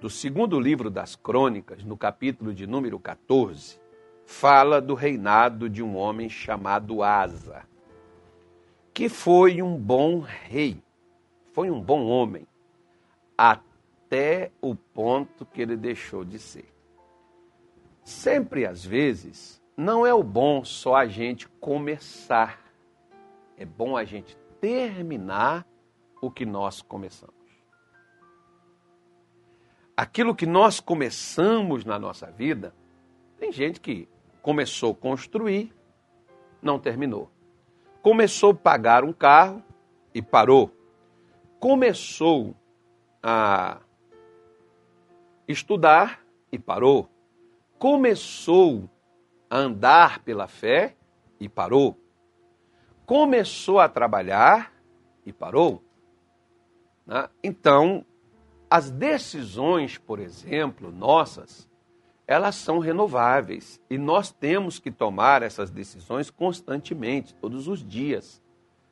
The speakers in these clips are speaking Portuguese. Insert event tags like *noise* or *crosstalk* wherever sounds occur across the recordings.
do segundo livro das Crônicas, no capítulo de número 14, fala do reinado de um homem chamado Asa, que foi um bom rei, foi um bom homem, até o ponto que ele deixou de ser. Sempre, às vezes, não é o bom só a gente começar, é bom a gente terminar o que nós começamos. Aquilo que nós começamos na nossa vida, tem gente que começou a construir, não terminou. Começou a pagar um carro e parou. Começou a estudar e parou. Começou a andar pela fé e parou. Começou a trabalhar e parou. Né? Então, as decisões, por exemplo, nossas, elas são renováveis e nós temos que tomar essas decisões constantemente, todos os dias.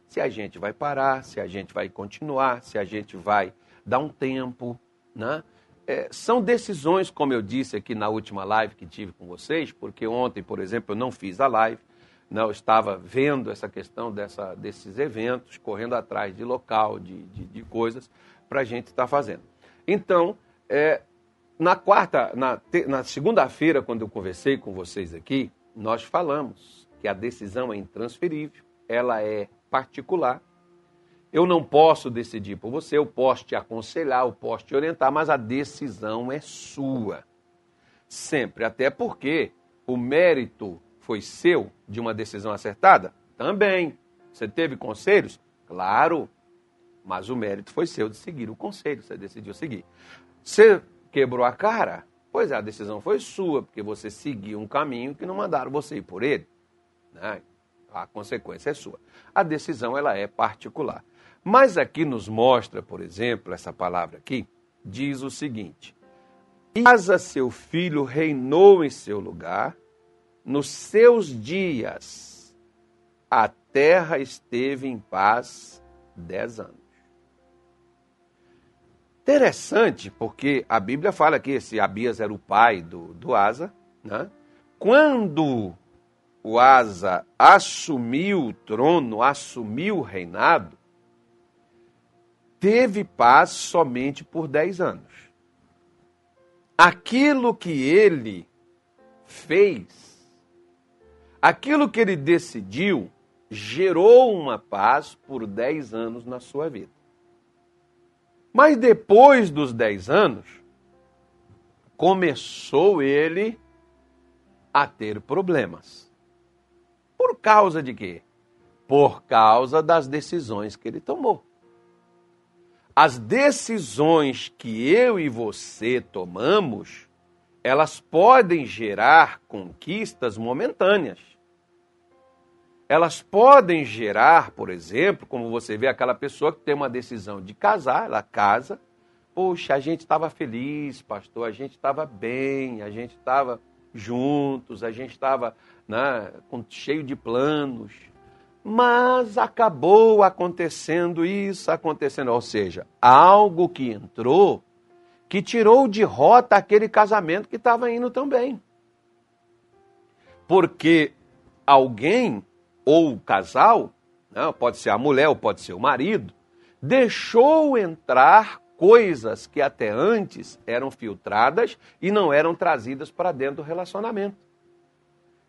Se a gente vai parar, se a gente vai continuar, se a gente vai dar um tempo, né? É, são decisões, como eu disse aqui na última live que tive com vocês, porque ontem, por exemplo, eu não fiz a live, né? eu estava vendo essa questão dessa, desses eventos, correndo atrás de local, de, de, de coisas, para a gente estar tá fazendo. Então, é, na quarta, na, na segunda-feira, quando eu conversei com vocês aqui, nós falamos que a decisão é intransferível, ela é particular. Eu não posso decidir por você, eu posso te aconselhar, eu posso te orientar, mas a decisão é sua. Sempre. Até porque o mérito foi seu de uma decisão acertada? Também. Você teve conselhos? Claro. Mas o mérito foi seu de seguir o conselho, você decidiu seguir. Você quebrou a cara? Pois é, a decisão foi sua, porque você seguiu um caminho que não mandaram você ir por ele. Né? A consequência é sua. A decisão ela é particular. Mas aqui nos mostra, por exemplo, essa palavra aqui, diz o seguinte: Asa seu filho reinou em seu lugar, nos seus dias a terra esteve em paz dez anos. Interessante, porque a Bíblia fala que esse Abias era o pai do, do Asa. Né? Quando o Asa assumiu o trono, assumiu o reinado, teve paz somente por dez anos. Aquilo que ele fez, aquilo que ele decidiu, gerou uma paz por dez anos na sua vida. Mas depois dos 10 anos, começou ele a ter problemas. Por causa de quê? Por causa das decisões que ele tomou. As decisões que eu e você tomamos, elas podem gerar conquistas momentâneas elas podem gerar, por exemplo, como você vê aquela pessoa que tem uma decisão de casar, ela casa, poxa, a gente estava feliz, pastor, a gente estava bem, a gente estava juntos, a gente estava né, cheio de planos, mas acabou acontecendo isso, acontecendo, ou seja, algo que entrou que tirou de rota aquele casamento que estava indo tão bem. Porque alguém ou o casal, né, pode ser a mulher ou pode ser o marido, deixou entrar coisas que até antes eram filtradas e não eram trazidas para dentro do relacionamento.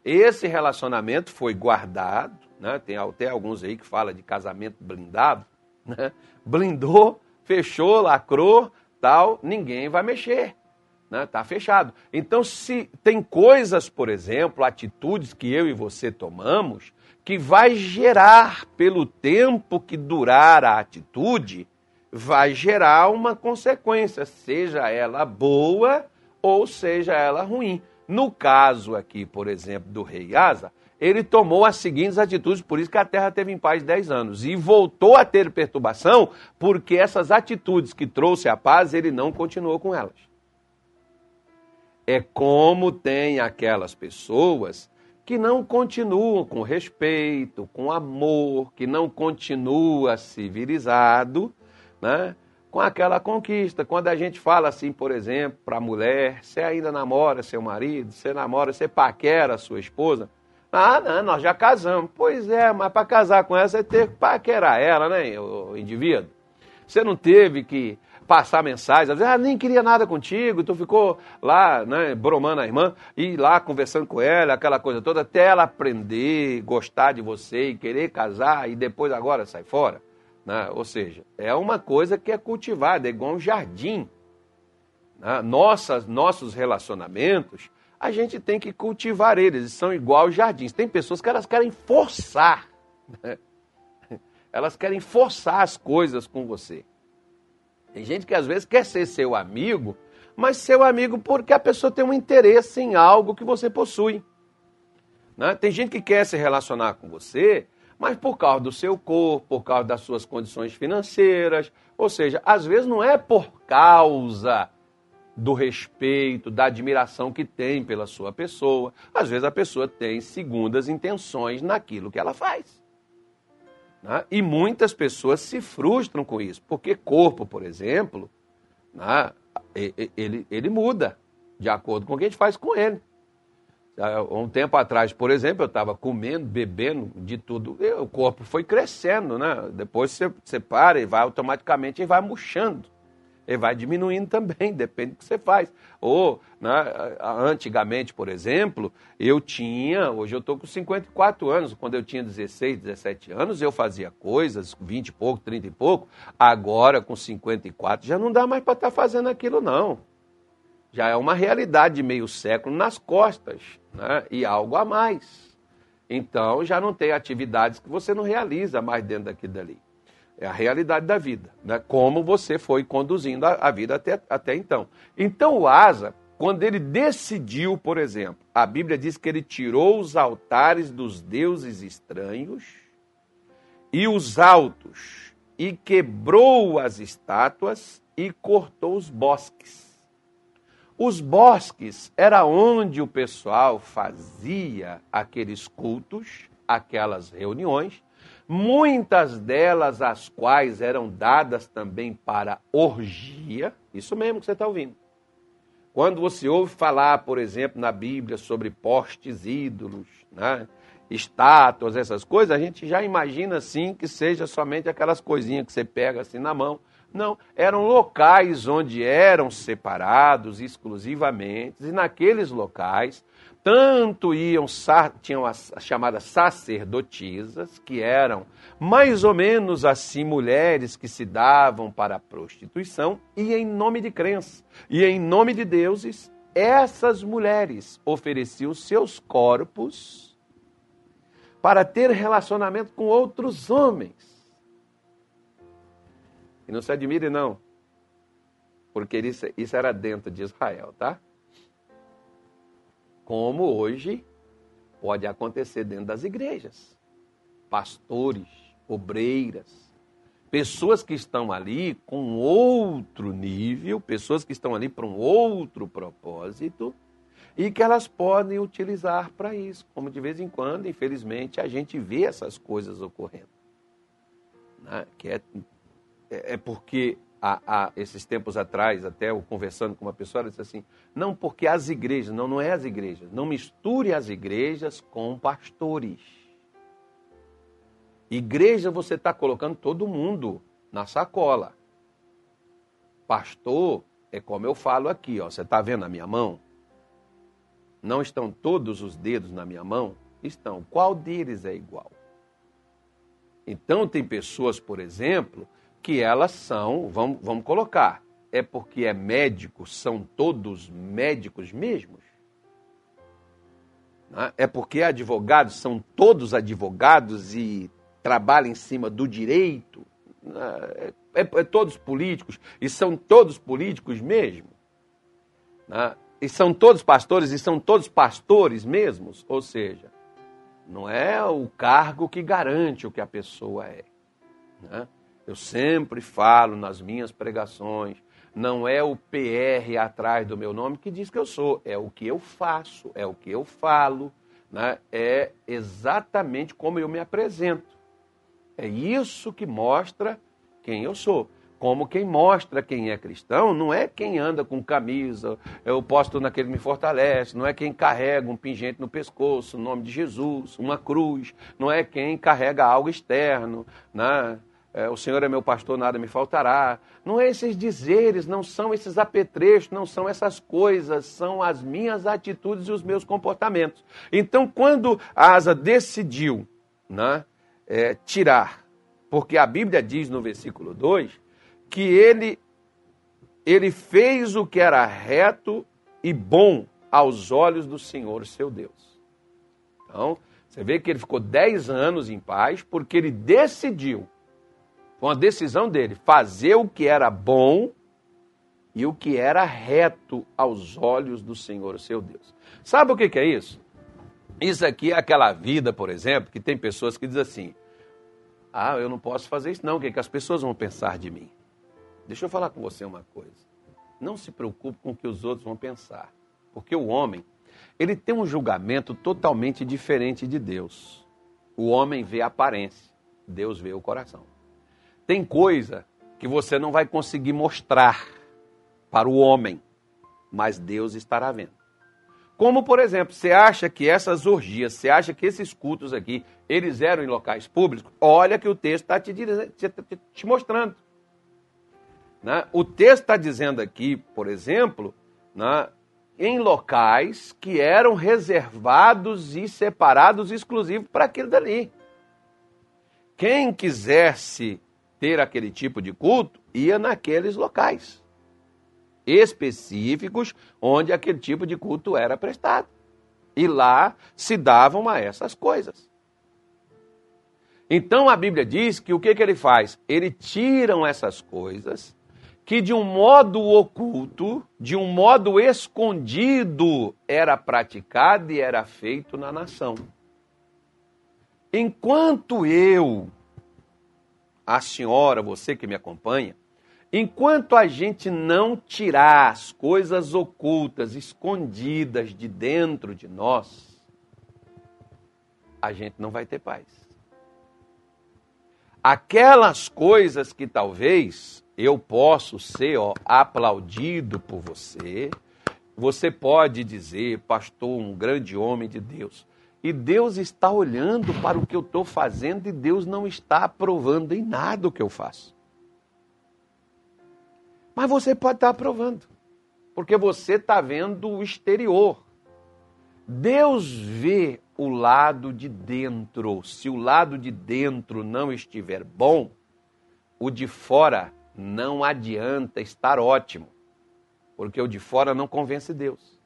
Esse relacionamento foi guardado, né? tem até alguns aí que falam de casamento blindado, né? blindou, fechou, lacrou, tal, ninguém vai mexer. Está né? Tá fechado. Então, se tem coisas, por exemplo, atitudes que eu e você tomamos, que vai gerar, pelo tempo que durar a atitude, vai gerar uma consequência, seja ela boa ou seja ela ruim. No caso aqui, por exemplo, do rei Asa, ele tomou as seguintes atitudes, por isso que a terra teve em paz 10 anos. E voltou a ter perturbação, porque essas atitudes que trouxe a paz, ele não continuou com elas. É como tem aquelas pessoas que não continuam com respeito, com amor, que não continua civilizado, né? com aquela conquista. Quando a gente fala assim, por exemplo, para a mulher, você ainda namora seu marido, você namora, você paquera sua esposa. Ah, não, nós já casamos. Pois é, mas para casar com ela, você teve que paquerar ela, né, o indivíduo? Você não teve que passar mensagem, às vezes, ah, nem queria nada contigo, tu ficou lá, né, bromando a irmã, e lá conversando com ela, aquela coisa toda, até ela aprender, gostar de você e querer casar, e depois agora sai fora. Né? Ou seja, é uma coisa que é cultivada, é igual um jardim. Né? Nossas, nossos relacionamentos, a gente tem que cultivar eles, eles são igual jardins. Tem pessoas que elas querem forçar, né? *laughs* elas querem forçar as coisas com você. Tem gente que às vezes quer ser seu amigo, mas seu amigo porque a pessoa tem um interesse em algo que você possui. Né? Tem gente que quer se relacionar com você, mas por causa do seu corpo, por causa das suas condições financeiras. Ou seja, às vezes não é por causa do respeito, da admiração que tem pela sua pessoa. Às vezes a pessoa tem segundas intenções naquilo que ela faz. Né? E muitas pessoas se frustram com isso, porque corpo, por exemplo, né? ele, ele muda de acordo com o que a gente faz com ele. Um tempo atrás, por exemplo, eu estava comendo, bebendo de tudo, o corpo foi crescendo, né? Depois você, você para e vai automaticamente e vai murchando ele vai diminuindo também, *laughs* depende do que você faz. Ou, né, antigamente, por exemplo, eu tinha, hoje eu estou com 54 anos, quando eu tinha 16, 17 anos, eu fazia coisas, 20 e pouco, 30 e pouco, agora com 54 já não dá mais para estar tá fazendo aquilo não. Já é uma realidade de meio século nas costas, né, e algo a mais. Então já não tem atividades que você não realiza mais dentro daqui dali. É a realidade da vida, né? como você foi conduzindo a, a vida até, até então. Então o Asa, quando ele decidiu, por exemplo, a Bíblia diz que ele tirou os altares dos deuses estranhos e os altos, e quebrou as estátuas e cortou os bosques. Os bosques era onde o pessoal fazia aqueles cultos, aquelas reuniões, muitas delas as quais eram dadas também para orgia, isso mesmo que você está ouvindo. Quando você ouve falar, por exemplo, na Bíblia sobre postes ídolos, né, estátuas, essas coisas, a gente já imagina assim que seja somente aquelas coisinhas que você pega assim na mão. Não, eram locais onde eram separados exclusivamente, e naqueles locais tanto iam, tinham as, as chamadas sacerdotisas, que eram mais ou menos assim mulheres que se davam para a prostituição, e em nome de crença, e em nome de deuses, essas mulheres ofereciam seus corpos para ter relacionamento com outros homens. E não se admire, não, porque isso, isso era dentro de Israel, tá? Como hoje pode acontecer dentro das igrejas. Pastores, obreiras, pessoas que estão ali com outro nível, pessoas que estão ali para um outro propósito e que elas podem utilizar para isso. Como de vez em quando, infelizmente, a gente vê essas coisas ocorrendo. Né? Que é, é, é porque há, há, esses tempos atrás, até eu conversando com uma pessoa, ela disse assim: não, porque as igrejas, não, não é as igrejas, não misture as igrejas com pastores. Igreja você está colocando todo mundo na sacola. Pastor é como eu falo aqui, ó. Você está vendo a minha mão? Não estão todos os dedos na minha mão? Estão. Qual deles é igual? Então tem pessoas, por exemplo, que elas são, vamos, vamos colocar, é porque é médico, são todos médicos mesmos? Né? É porque advogados são todos advogados e trabalham em cima do direito? É, é, é todos políticos e são todos políticos mesmo? Né? E são todos pastores e são todos pastores mesmos? Ou seja, não é o cargo que garante o que a pessoa é. Eu sempre falo nas minhas pregações, não é o PR atrás do meu nome que diz que eu sou, é o que eu faço, é o que eu falo, né? é exatamente como eu me apresento. É isso que mostra quem eu sou. Como quem mostra quem é cristão não é quem anda com camisa, eu posto naquele me fortalece, não é quem carrega um pingente no pescoço, o nome de Jesus, uma cruz, não é quem carrega algo externo, né? É, o Senhor é meu pastor, nada me faltará. Não é esses dizeres, não são esses apetrechos, não são essas coisas, são as minhas atitudes e os meus comportamentos. Então, quando a Asa decidiu né, é, tirar, porque a Bíblia diz no versículo 2 que ele, ele fez o que era reto e bom aos olhos do Senhor, seu Deus. Então, você vê que ele ficou 10 anos em paz porque ele decidiu foi uma decisão dele fazer o que era bom e o que era reto aos olhos do Senhor, seu Deus. Sabe o que é isso? Isso aqui é aquela vida, por exemplo, que tem pessoas que dizem assim: Ah, eu não posso fazer isso, não, o que, é que as pessoas vão pensar de mim? Deixa eu falar com você uma coisa. Não se preocupe com o que os outros vão pensar, porque o homem, ele tem um julgamento totalmente diferente de Deus. O homem vê a aparência, Deus vê o coração. Tem coisa que você não vai conseguir mostrar para o homem, mas Deus estará vendo. Como, por exemplo, você acha que essas orgias, você acha que esses cultos aqui, eles eram em locais públicos? Olha que o texto está te, te, mostrando. Né? O texto está dizendo aqui, por exemplo, né, em locais que eram reservados e separados exclusivos para aquilo dali. Quem quisesse ter aquele tipo de culto, ia naqueles locais específicos onde aquele tipo de culto era prestado. E lá se davam a essas coisas. Então a Bíblia diz que o que, que ele faz? Ele tiram essas coisas que de um modo oculto, de um modo escondido, era praticado e era feito na nação. Enquanto eu a senhora, você que me acompanha, enquanto a gente não tirar as coisas ocultas, escondidas de dentro de nós, a gente não vai ter paz. Aquelas coisas que talvez eu possa ser ó, aplaudido por você, você pode dizer, pastor, um grande homem de Deus. E Deus está olhando para o que eu estou fazendo e Deus não está aprovando em nada o que eu faço. Mas você pode estar aprovando, porque você está vendo o exterior. Deus vê o lado de dentro. Se o lado de dentro não estiver bom, o de fora não adianta estar ótimo, porque o de fora não convence Deus.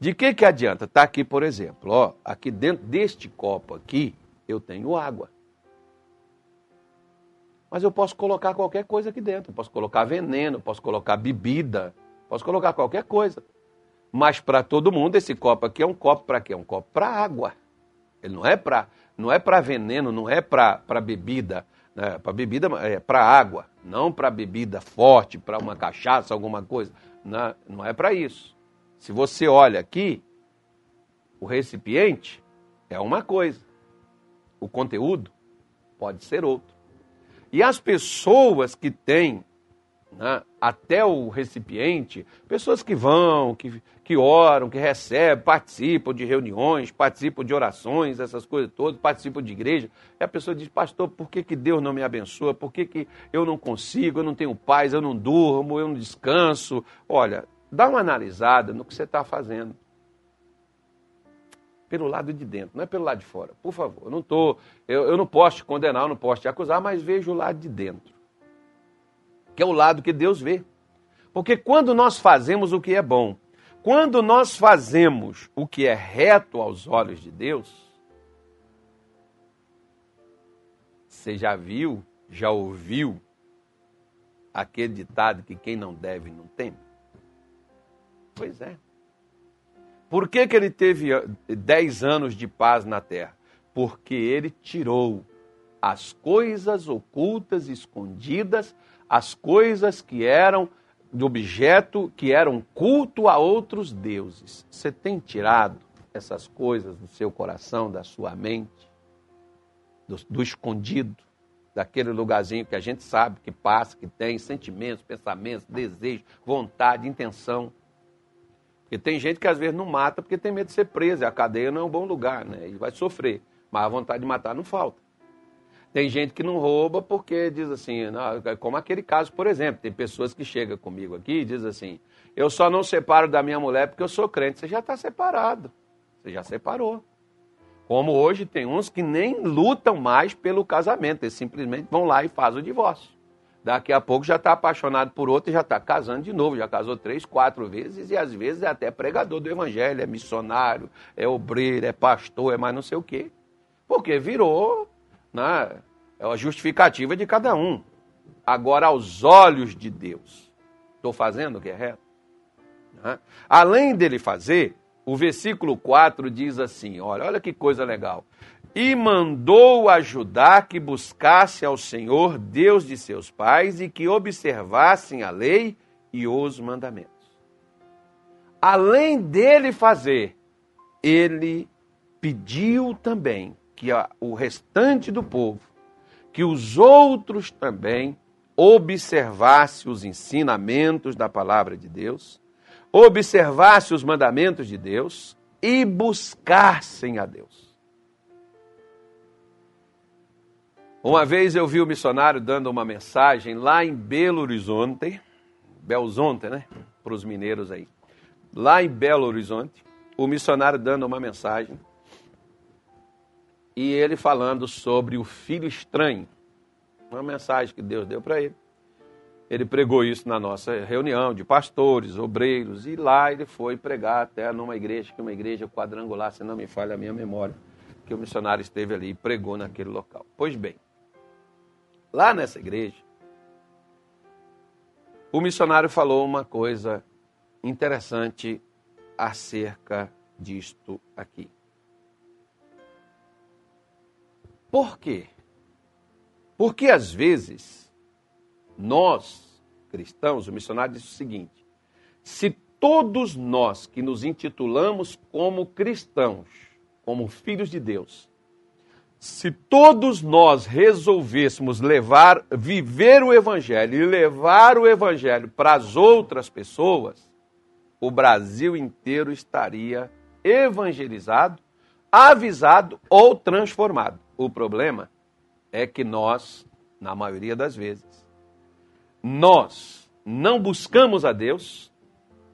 De que que adianta? Está aqui, por exemplo, ó, aqui dentro deste copo aqui, eu tenho água. Mas eu posso colocar qualquer coisa aqui dentro. Eu posso colocar veneno, posso colocar bebida, posso colocar qualquer coisa. Mas para todo mundo esse copo aqui é um copo para quê? É um copo para água. Ele não é para não é para veneno, não é para bebida, né? para bebida é para água, não para bebida forte, para uma cachaça, alguma coisa. Não, não é para isso. Se você olha aqui, o recipiente é uma coisa, o conteúdo pode ser outro. E as pessoas que têm né, até o recipiente, pessoas que vão, que, que oram, que recebem, participam de reuniões, participam de orações, essas coisas todas, participam de igreja, e a pessoa diz, pastor, por que, que Deus não me abençoa? Por que, que eu não consigo, eu não tenho paz, eu não durmo, eu não descanso? Olha, Dá uma analisada no que você está fazendo. Pelo lado de dentro, não é pelo lado de fora. Por favor, eu não, tô, eu, eu não posso te condenar, eu não posso te acusar, mas veja o lado de dentro. Que é o lado que Deus vê. Porque quando nós fazemos o que é bom, quando nós fazemos o que é reto aos olhos de Deus, você já viu, já ouviu aquele ditado que quem não deve não teme? Pois é. Por que, que ele teve dez anos de paz na terra? Porque ele tirou as coisas ocultas, escondidas, as coisas que eram de objeto, que eram culto a outros deuses. Você tem tirado essas coisas do seu coração, da sua mente, do, do escondido, daquele lugarzinho que a gente sabe que passa, que tem sentimentos, pensamentos, desejos, vontade, intenção. Porque tem gente que às vezes não mata porque tem medo de ser preso, a cadeia não é um bom lugar, né? E vai sofrer. Mas a vontade de matar não falta. Tem gente que não rouba porque diz assim, não, como aquele caso, por exemplo, tem pessoas que chegam comigo aqui e dizem assim, eu só não separo da minha mulher porque eu sou crente. Você já está separado, você já separou. Como hoje tem uns que nem lutam mais pelo casamento, eles simplesmente vão lá e fazem o divórcio. Daqui a pouco já está apaixonado por outro e já está casando de novo, já casou três, quatro vezes e às vezes é até pregador do evangelho, é missionário, é obreiro, é pastor, é mais não sei o quê. Porque virou né, é a justificativa de cada um. Agora, aos olhos de Deus, estou fazendo o que é reto? Né? Além dele fazer, o versículo 4 diz assim: olha, olha que coisa legal. E mandou ajudar que buscasse ao Senhor, Deus de seus pais, e que observassem a lei e os mandamentos. Além dele fazer, ele pediu também que a, o restante do povo, que os outros também observasse os ensinamentos da palavra de Deus, observasse os mandamentos de Deus e buscassem a Deus. Uma vez eu vi o missionário dando uma mensagem lá em Belo Horizonte, Belzonte, né? Para os mineiros aí. Lá em Belo Horizonte, o missionário dando uma mensagem e ele falando sobre o filho estranho. Uma mensagem que Deus deu para ele. Ele pregou isso na nossa reunião de pastores, obreiros, e lá ele foi pregar até numa igreja, que é uma igreja quadrangular, se não me falha a minha memória, que o missionário esteve ali e pregou naquele local. Pois bem, lá nessa igreja, o missionário falou uma coisa interessante acerca disto aqui. Por quê? Porque às vezes nós, cristãos, o missionário disse o seguinte: se todos nós que nos intitulamos como cristãos, como filhos de Deus, se todos nós resolvêssemos levar, viver o evangelho e levar o evangelho para as outras pessoas, o Brasil inteiro estaria evangelizado, avisado ou transformado. O problema é que nós, na maioria das vezes, nós não buscamos a Deus,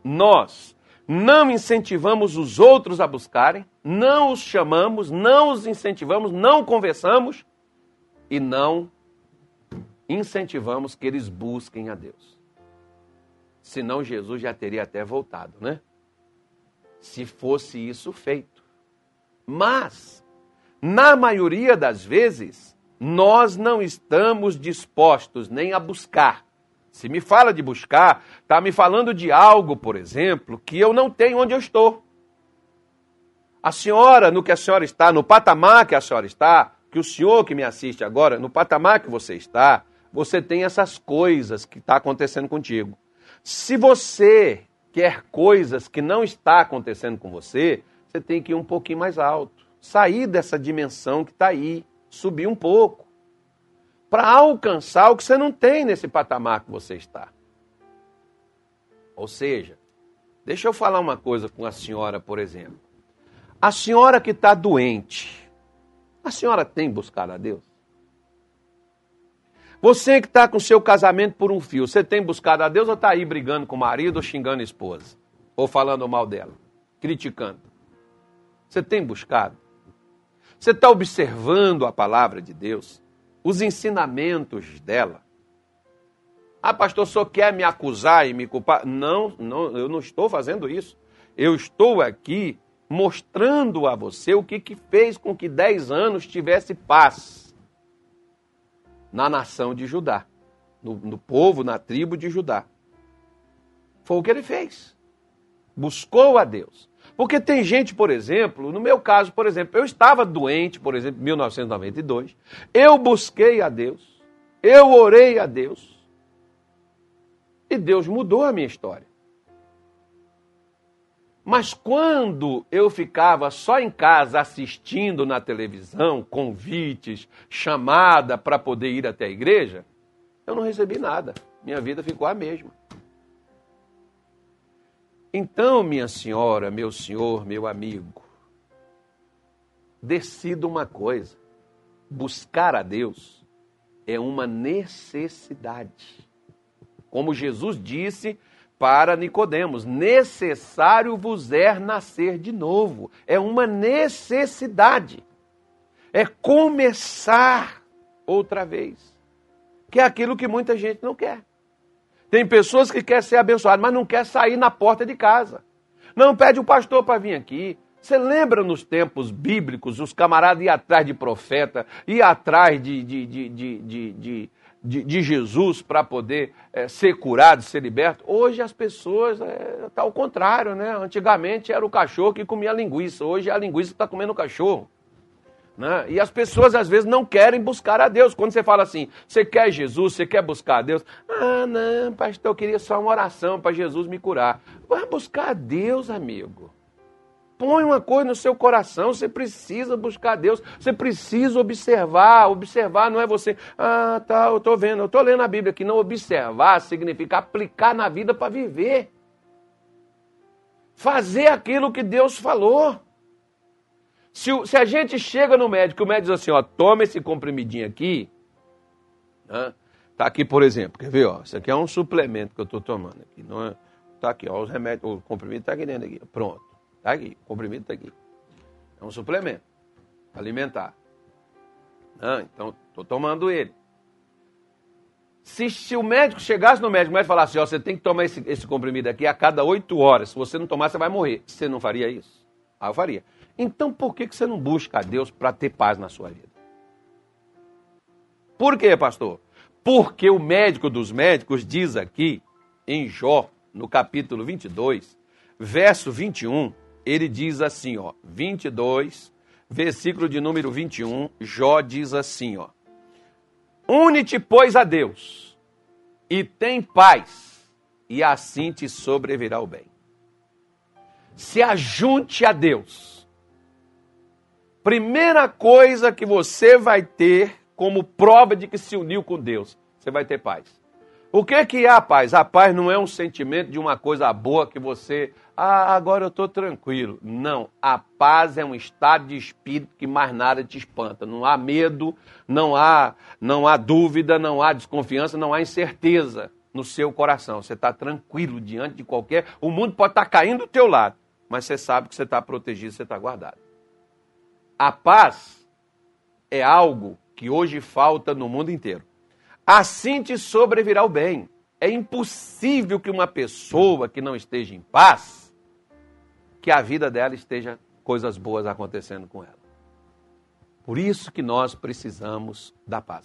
nós não incentivamos os outros a buscarem, não os chamamos, não os incentivamos, não conversamos e não incentivamos que eles busquem a Deus. Senão Jesus já teria até voltado, né? Se fosse isso feito. Mas na maioria das vezes, nós não estamos dispostos nem a buscar. Se me fala de buscar, está me falando de algo, por exemplo, que eu não tenho onde eu estou. A senhora, no que a senhora está, no patamar que a senhora está, que o senhor que me assiste agora, no patamar que você está, você tem essas coisas que está acontecendo contigo. Se você quer coisas que não está acontecendo com você, você tem que ir um pouquinho mais alto sair dessa dimensão que está aí, subir um pouco, para alcançar o que você não tem nesse patamar que você está. Ou seja, deixa eu falar uma coisa com a senhora, por exemplo. A senhora que está doente, a senhora tem buscado a Deus? Você que está com seu casamento por um fio, você tem buscado a Deus ou está aí brigando com o marido ou xingando a esposa? Ou falando mal dela? Criticando? Você tem buscado? Você está observando a palavra de Deus, os ensinamentos dela. Ah, pastor, só quer me acusar e me culpar? Não, não, eu não estou fazendo isso. Eu estou aqui mostrando a você o que, que fez com que dez anos tivesse paz na nação de Judá, no, no povo, na tribo de Judá. Foi o que ele fez. Buscou a Deus. Porque tem gente, por exemplo, no meu caso, por exemplo, eu estava doente, por exemplo, em 1992, eu busquei a Deus, eu orei a Deus, e Deus mudou a minha história. Mas quando eu ficava só em casa assistindo na televisão, convites, chamada para poder ir até a igreja, eu não recebi nada. Minha vida ficou a mesma. Então, minha senhora, meu senhor, meu amigo, decida uma coisa: buscar a Deus é uma necessidade. Como Jesus disse para Nicodemos: necessário vos é nascer de novo. É uma necessidade. É começar outra vez. Que é aquilo que muita gente não quer. Tem pessoas que querem ser abençoadas, mas não quer sair na porta de casa. Não pede o pastor para vir aqui. Você lembra nos tempos bíblicos, os camaradas iam atrás de profeta, iam atrás de, de, de, de, Jesus para poder é, ser curado, ser liberto. Hoje as pessoas está é, ao contrário, né? Antigamente era o cachorro que comia linguiça, hoje a linguiça está comendo o cachorro. Né? E as pessoas às vezes não querem buscar a Deus. Quando você fala assim, você quer Jesus, você quer buscar a Deus? Ah, não, pastor, eu queria só uma oração para Jesus me curar. Vai buscar a Deus, amigo. Põe uma coisa no seu coração, você precisa buscar Deus, você precisa observar. Observar não é você, ah, tá, eu estou vendo, eu estou lendo a Bíblia aqui. Não, observar significa aplicar na vida para viver. Fazer aquilo que Deus falou. Se, se, a gente chega no médico, o médico diz assim, ó, toma esse comprimidinho aqui. Né? Tá aqui, por exemplo, quer ver, ó, isso aqui é um suplemento que eu estou tomando aqui, não é? Tá aqui, ó, os remédios, o comprimido está aqui dentro aqui, pronto. Está aqui, o comprimido está aqui. É um suplemento alimentar. Ah, então, estou tomando ele. Se, se, o médico chegasse no médico, médico falasse, ó, você tem que tomar esse, esse comprimido aqui a cada oito horas. Se você não tomar, você vai morrer. Você não faria isso? Ah, eu faria. Então, por que, que você não busca a Deus para ter paz na sua vida? Por quê, pastor? Porque o médico dos médicos diz aqui, em Jó, no capítulo 22, verso 21, ele diz assim, ó, 22, versículo de número 21, Jó diz assim, ó: Une-te, pois, a Deus, e tem paz, e assim te sobrevirá o bem. Se ajunte a Deus. Primeira coisa que você vai ter como prova de que se uniu com Deus, você vai ter paz. O que, que é a paz? A paz não é um sentimento de uma coisa boa que você ah, agora eu estou tranquilo. Não, a paz é um estado de espírito que mais nada te espanta. Não há medo, não há, não há dúvida, não há desconfiança, não há incerteza no seu coração. Você está tranquilo diante de qualquer. O mundo pode estar tá caindo do teu lado, mas você sabe que você está protegido, você está guardado. A paz é algo que hoje falta no mundo inteiro. Assim te sobrevirá o bem. É impossível que uma pessoa que não esteja em paz que a vida dela esteja coisas boas acontecendo com ela. Por isso que nós precisamos da paz.